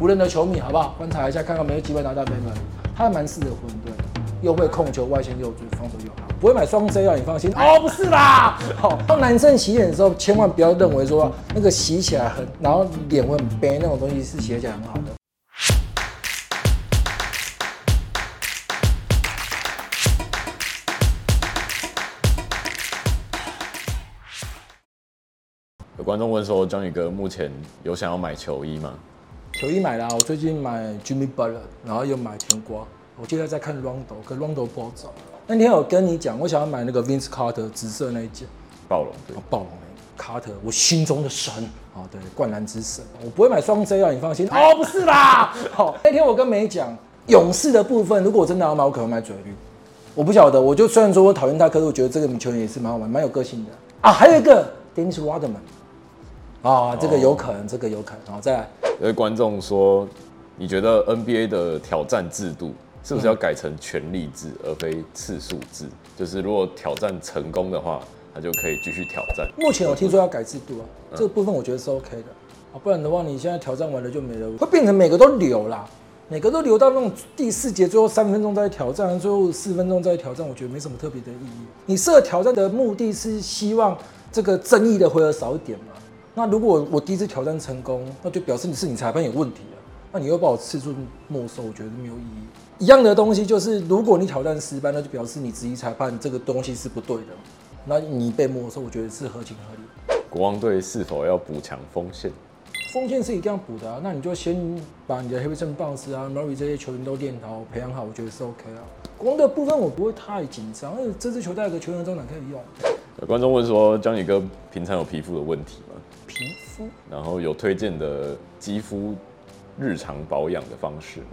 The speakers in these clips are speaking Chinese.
湖人的球迷好不好？观察一下，看看有没有机会拿到杯们。他还蛮适合湖人队，又会控球，外线又准，防守又好，不会买双 C 啊，你放心。哦，不是啦，好，当男生洗脸的时候，千万不要认为说那个洗起来很，然后脸会很白那种东西是洗起来很好的。有观众问说，Johnny 哥目前有想要买球衣吗？球衣买了，我最近买 Jimmy Butler，然后又买甜瓜。我现在在看 Rondo，可 Rondo 不好找。那天我跟你讲，我想要买那个 Vince Carter 紫色那一件。暴龙对，暴龙那个 Carter，我心中的神啊，对，灌篮之神。我不会买双 J 啊，你放心。哦，不是啦。好，那天我跟梅讲，勇士的部分，如果我真的要买，我可能买嘴绿。我不晓得，我就虽然说我讨厌他，可是我觉得这个球员也是蛮好玩，蛮有个性的啊。还有一个 Dennis Rodman。啊，这个有可能，哦、这个有可能。然后，再来。有位观众说，你觉得 NBA 的挑战制度是不是要改成权力制，而非次数制？就是如果挑战成功的话，他就可以继续挑战。目前我听说要改制度啊，嗯、这个部分我觉得是 OK 的。啊，不然的话，你现在挑战完了就没了，会变成每个都留啦，每个都留到那种第四节最后三分钟再挑战，最后四分钟再挑战，我觉得没什么特别的意义。你设挑战的目的是希望这个争议的回合少一点嘛？那如果我第一次挑战成功，那就表示你是你裁判有问题了。那你又把我次数没收，我觉得没有意义。一样的东西就是，如果你挑战失败，那就表示你质疑裁判这个东西是不对的。那你被没收，我觉得是合情合理。国王队是否要补强锋线？锋线是一定要补的啊。那你就先把你的 Harrison Barnes 啊、Murray 这些球员都练好、培养好，我觉得是 OK 啊。国王的部分我不会太紧张，因为这支球队有个球员中场可以用。有观众问说，Johnny 哥平常有皮肤的问题吗？皮肤，然后有推荐的肌肤日常保养的方式吗？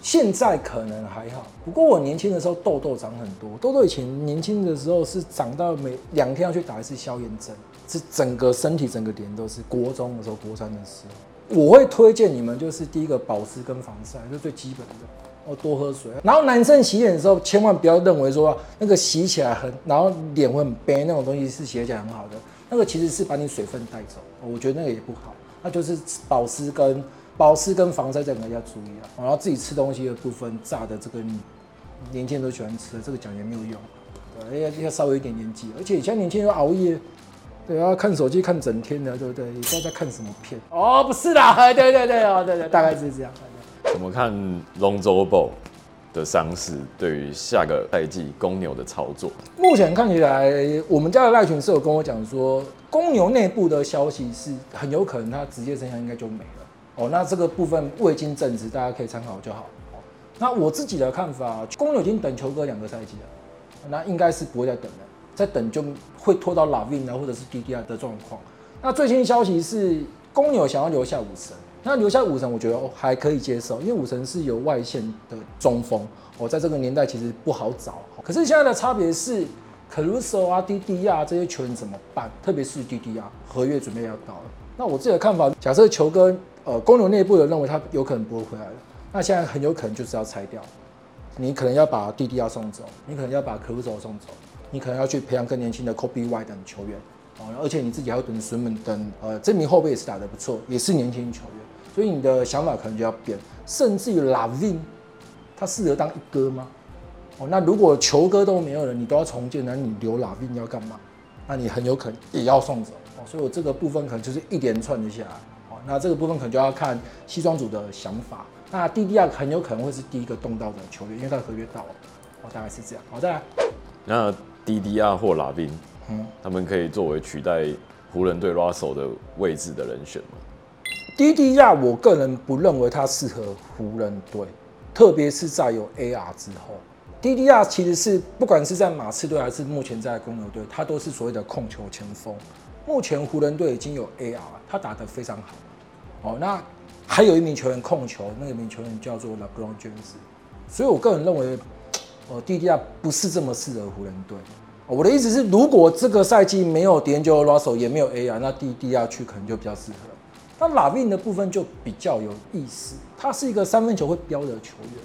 现在可能还好，不过我年轻的时候痘痘长很多，痘痘以前年轻的时候是长到每两天要去打一次消炎针，是整个身体整个脸都是。国中的时候，国三的时候，我会推荐你们就是第一个保湿跟防晒，是最基本的。哦，多喝水。然后男生洗脸的时候，千万不要认为说那个洗起来很，然后脸会很白那种东西是洗起来很好的。那个其实是把你水分带走，我觉得那个也不好。那就是保湿跟保湿跟防晒这两个要注意啊。然后自己吃东西的部分，炸的这个年轻人都喜欢吃，这个讲也没有用。对，要要稍微一点年纪，而且现在年轻人熬夜，对，要看手机看整天的，对不对？也不知道在看什么片。哦，不是啦，对对对哦，对对，大概是这样。怎么看 Lonzo b o 的伤势对于下个赛季公牛的操作？目前看起来，我们家的赖群是有跟我讲说，公牛内部的消息是很有可能他职业生涯应该就没了。哦，那这个部分未经证实，大家可以参考就好。那我自己的看法，公牛已经等球哥两个赛季了，那应该是不会再等了，再等就会拖到拉 a 啊或者是 DDR 的状况。那最新消息是，公牛想要留下武神。那留下武神，我觉得还可以接受，因为武神是有外线的中锋，我在这个年代其实不好找。可是现在的差别是，Caruso 啊、DDR 啊这些球员怎么办？特别是 DDR 啊，合约准备要到了。那我自己的看法，假设球哥呃公牛内部的认为他有可能不会回来了，那现在很有可能就是要拆掉。你可能要把 DDR 送走，你可能要把 Caruso 送走，你可能要去培养更年轻的 Coby White 等球员。哦，而且你自己还要等孙们等，呃，这名后辈也是打得不错，也是年轻球员。所以你的想法可能就要变，甚至于 LaVine，他适合当一哥吗？哦，那如果球哥都没有了，你都要重建，那你留 LaVine 要干嘛？那你很有可能也要送走哦。所以我这个部分可能就是一连串的下来。哦，那这个部分可能就要看西装组的想法。那 DDR 很有可能会是第一个动到的球员，因为他的合约到了。哦，大概是这样。好，再来。那 DDR 或 LaVine，嗯，他们可以作为取代湖人队 Russell 的位置的人选吗？DDR，我个人不认为他适合湖人队，特别是在有 AR 之后。DDR 其实是不管是在马刺队还是目前在公牛队，他都是所谓的控球前锋。目前湖人队已经有 AR，他打得非常好。哦，那还有一名球员控球，那个名球员叫做 LeBron James。所以我个人认为，呃，DDR 不是这么适合湖人队。我的意思是，如果这个赛季没有 D'Angelo Russell，也没有 AR，那 DDR 去可能就比较适合。那拉宾的部分就比较有意思，他是一个三分球会飙的球员，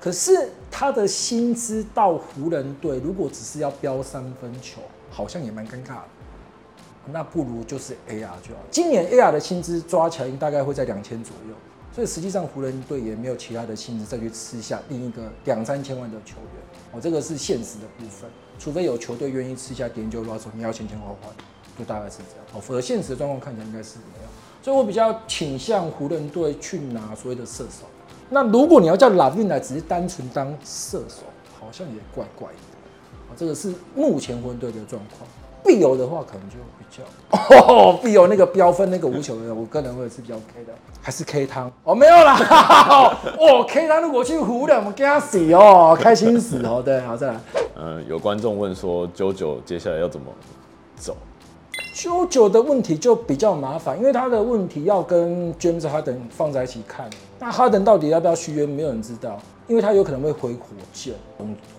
可是他的薪资到湖人队，如果只是要飙三分球，好像也蛮尴尬的。那不如就是 AR 就好。今年 AR 的薪资抓起来大概会在两千左右，所以实际上湖人队也没有其他的薪资再去吃下另一个两三千万的球员。哦，这个是现实的部分，除非有球队愿意吃下 D'Angelo Russell，你要钱钱花花，就大概是这样。哦，否则现实的状况看起来应该是没有。所以我比较倾向湖人队去拿所谓的射手。那如果你要叫拉文来只是单纯当射手，好像也怪怪的。啊，这个是目前湖人队的状况。必有的话，可能就比较 哦，必有那个标分那个无球的，我个人会是比较 K 的，还是 K 汤哦，没有啦，哦，K 汤如果去湖人，我们跟他死哦，开心死哦，对，好再来。嗯，有观众问说九九接下来要怎么走？JoJo 的问题就比较麻烦，因为他的问题要跟 James Harden 放在一起看。那 Harden 到底要不要续约，没有人知道，因为他有可能会回火箭，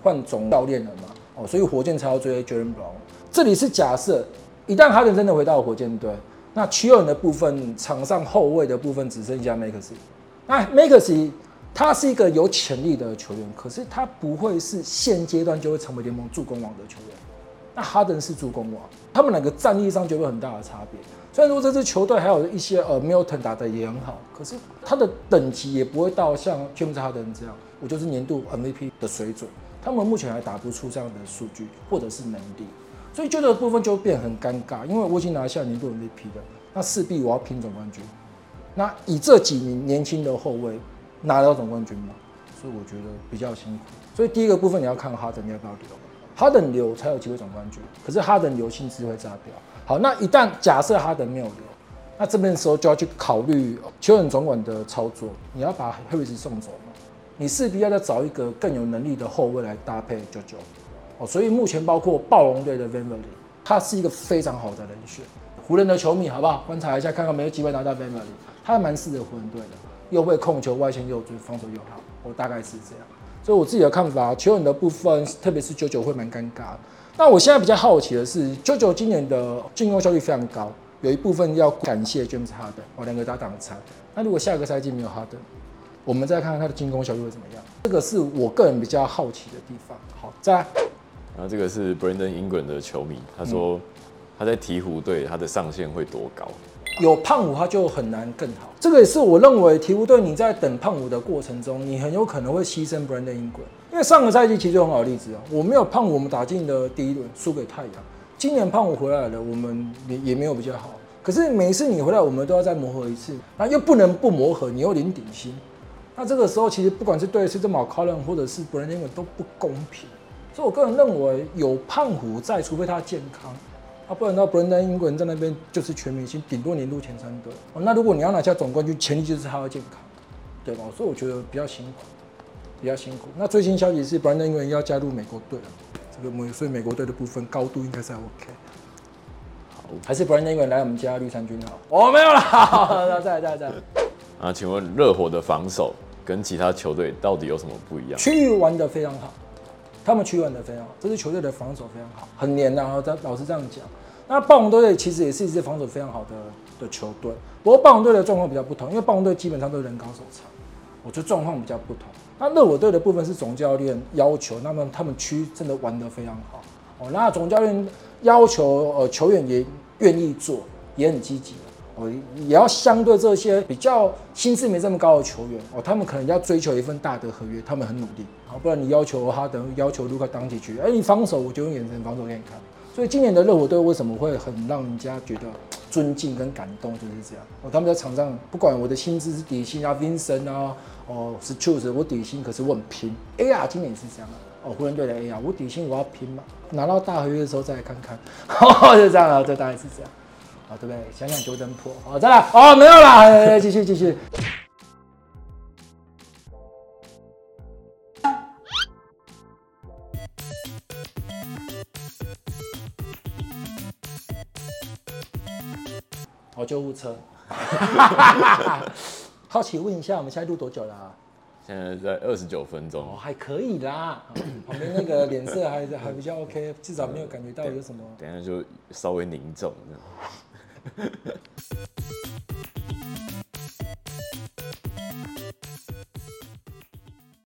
换总教练了嘛，哦，所以火箭才要追 Jaylen Brown。这里是假设，一旦哈登真的回到火箭队，那球员的部分，场上后卫的部分只剩下 Maxey。那 Maxey 他是一个有潜力的球员，可是他不会是现阶段就会成为联盟助攻王的球员。那哈登是助攻王，他们两个战力上就会很大的差别。虽然说这支球队还有一些呃 Milton 打的也很好，可是他的等级也不会到像 James Harden 这样，我就是年度 MVP 的水准。他们目前还打不出这样的数据或者是能力。所以就这部分就变很尴尬，因为我已经拿下年度 MVP 了，那势必我要拼总冠军。那以这几名年轻的后卫拿到总冠军吗？所以我觉得比较辛苦。所以第一个部分你要看哈登要不要留，哈登留才有机会总冠军。可是哈登留薪资会炸掉。好，那一旦假设哈登没有留，那这边的时候就要去考虑球员总管的操作，你要把 Harris 送走吗？你势必要再找一个更有能力的后卫来搭配 JoJo。哦，所以目前包括暴龙队的 VanVleet，他是一个非常好的人选。湖人的球迷，好不好？观察一下，看看没有机会拿到 VanVleet，他蛮适合湖人队的，又会控球，外线又准，防守又好。我大概是这样。所以我自己的看法，球员的部分，特别是九九会蛮尴尬。那我现在比较好奇的是九九今年的进攻效率非常高，有一部分要感谢 James Harden，哦，两个搭档的差。那如果下个赛季没有 Harden，我们再看看他的进攻效率会怎么样？这个是我个人比较好奇的地方。好，再来。然后这个是 Brandon Ingram 的球迷，他说他在鹈鹕队，他的上限会多高？有胖虎他就很难更好。这个也是我认为鵜鹕队你在等胖虎的过程中，你很有可能会牺牲 Brandon Ingram，因为上个赛季其实很好的例子啊，我没有胖虎，我们打进的第一轮输给太阳。今年胖虎回来了，我们也也没有比较好。可是每一次你回来，我们都要再磨合一次，那又不能不磨合，你又领顶薪，那这个时候其实不管是对 CJ McCollum 或者是 Brandon Ingram 都不公平。所以，我个人认为有胖虎在，除非他健康，啊，不然的话，Brandon Ingram 在那边就是全明星，顶多年度前三队。哦，那如果你要拿下总冠军，前提就是他要健康，对吧？所以我觉得比较辛苦，比较辛苦。那最新消息是，Brandon Ingram 要加入美国队了，这个美，所以美国队的部分高度应该是还 OK。好，还是 Brandon Ingram 来我们家绿衫军好？我、哦、没有了，再来再来再来。啊，请问热火的防守跟其他球队到底有什么不一样？区域玩的非常好。他们区域的非常好，这支球队的防守非常好，很黏。然后老实这样讲，那暴龙队其实也是一支防守非常好的的球队。不过暴龙队的状况比较不同，因为暴龙队基本上都是人高手长，我觉得状况比较不同。那热火队的部分是总教练要求，那么他们区真的玩得非常好哦。那总教练要求呃球员也愿意做，也很积极。哦，也要相对这些比较薪资没这么高的球员哦，他们可能要追求一份大的合约，他们很努力。好，不然你要求哈登，要求卢卡当起去，哎，你防守我就用眼神防守给你看。所以今年的热火队为什么会很让人家觉得尊敬跟感动，就是这样。哦，他们在场上不管我的薪资是底薪啊，Vincent 啊，哦，是 Strus 我底薪可是我很拼。AR 今年也是这样啊哦，湖人队的 AR 我底薪我要拼嘛，拿到大合约的时候再来看看，哦，就这样啊，这大概是这样。啊，对不对？想想九等破，好，再来，哦，没有了，继续继续。哦，救护车。好奇问一下，我们现在录多久了啊？现在在二十九分钟。哦，还可以啦。旁边那个脸色还还比较 OK，至少没有感觉到有什么。等下就稍微凝重。フフフ。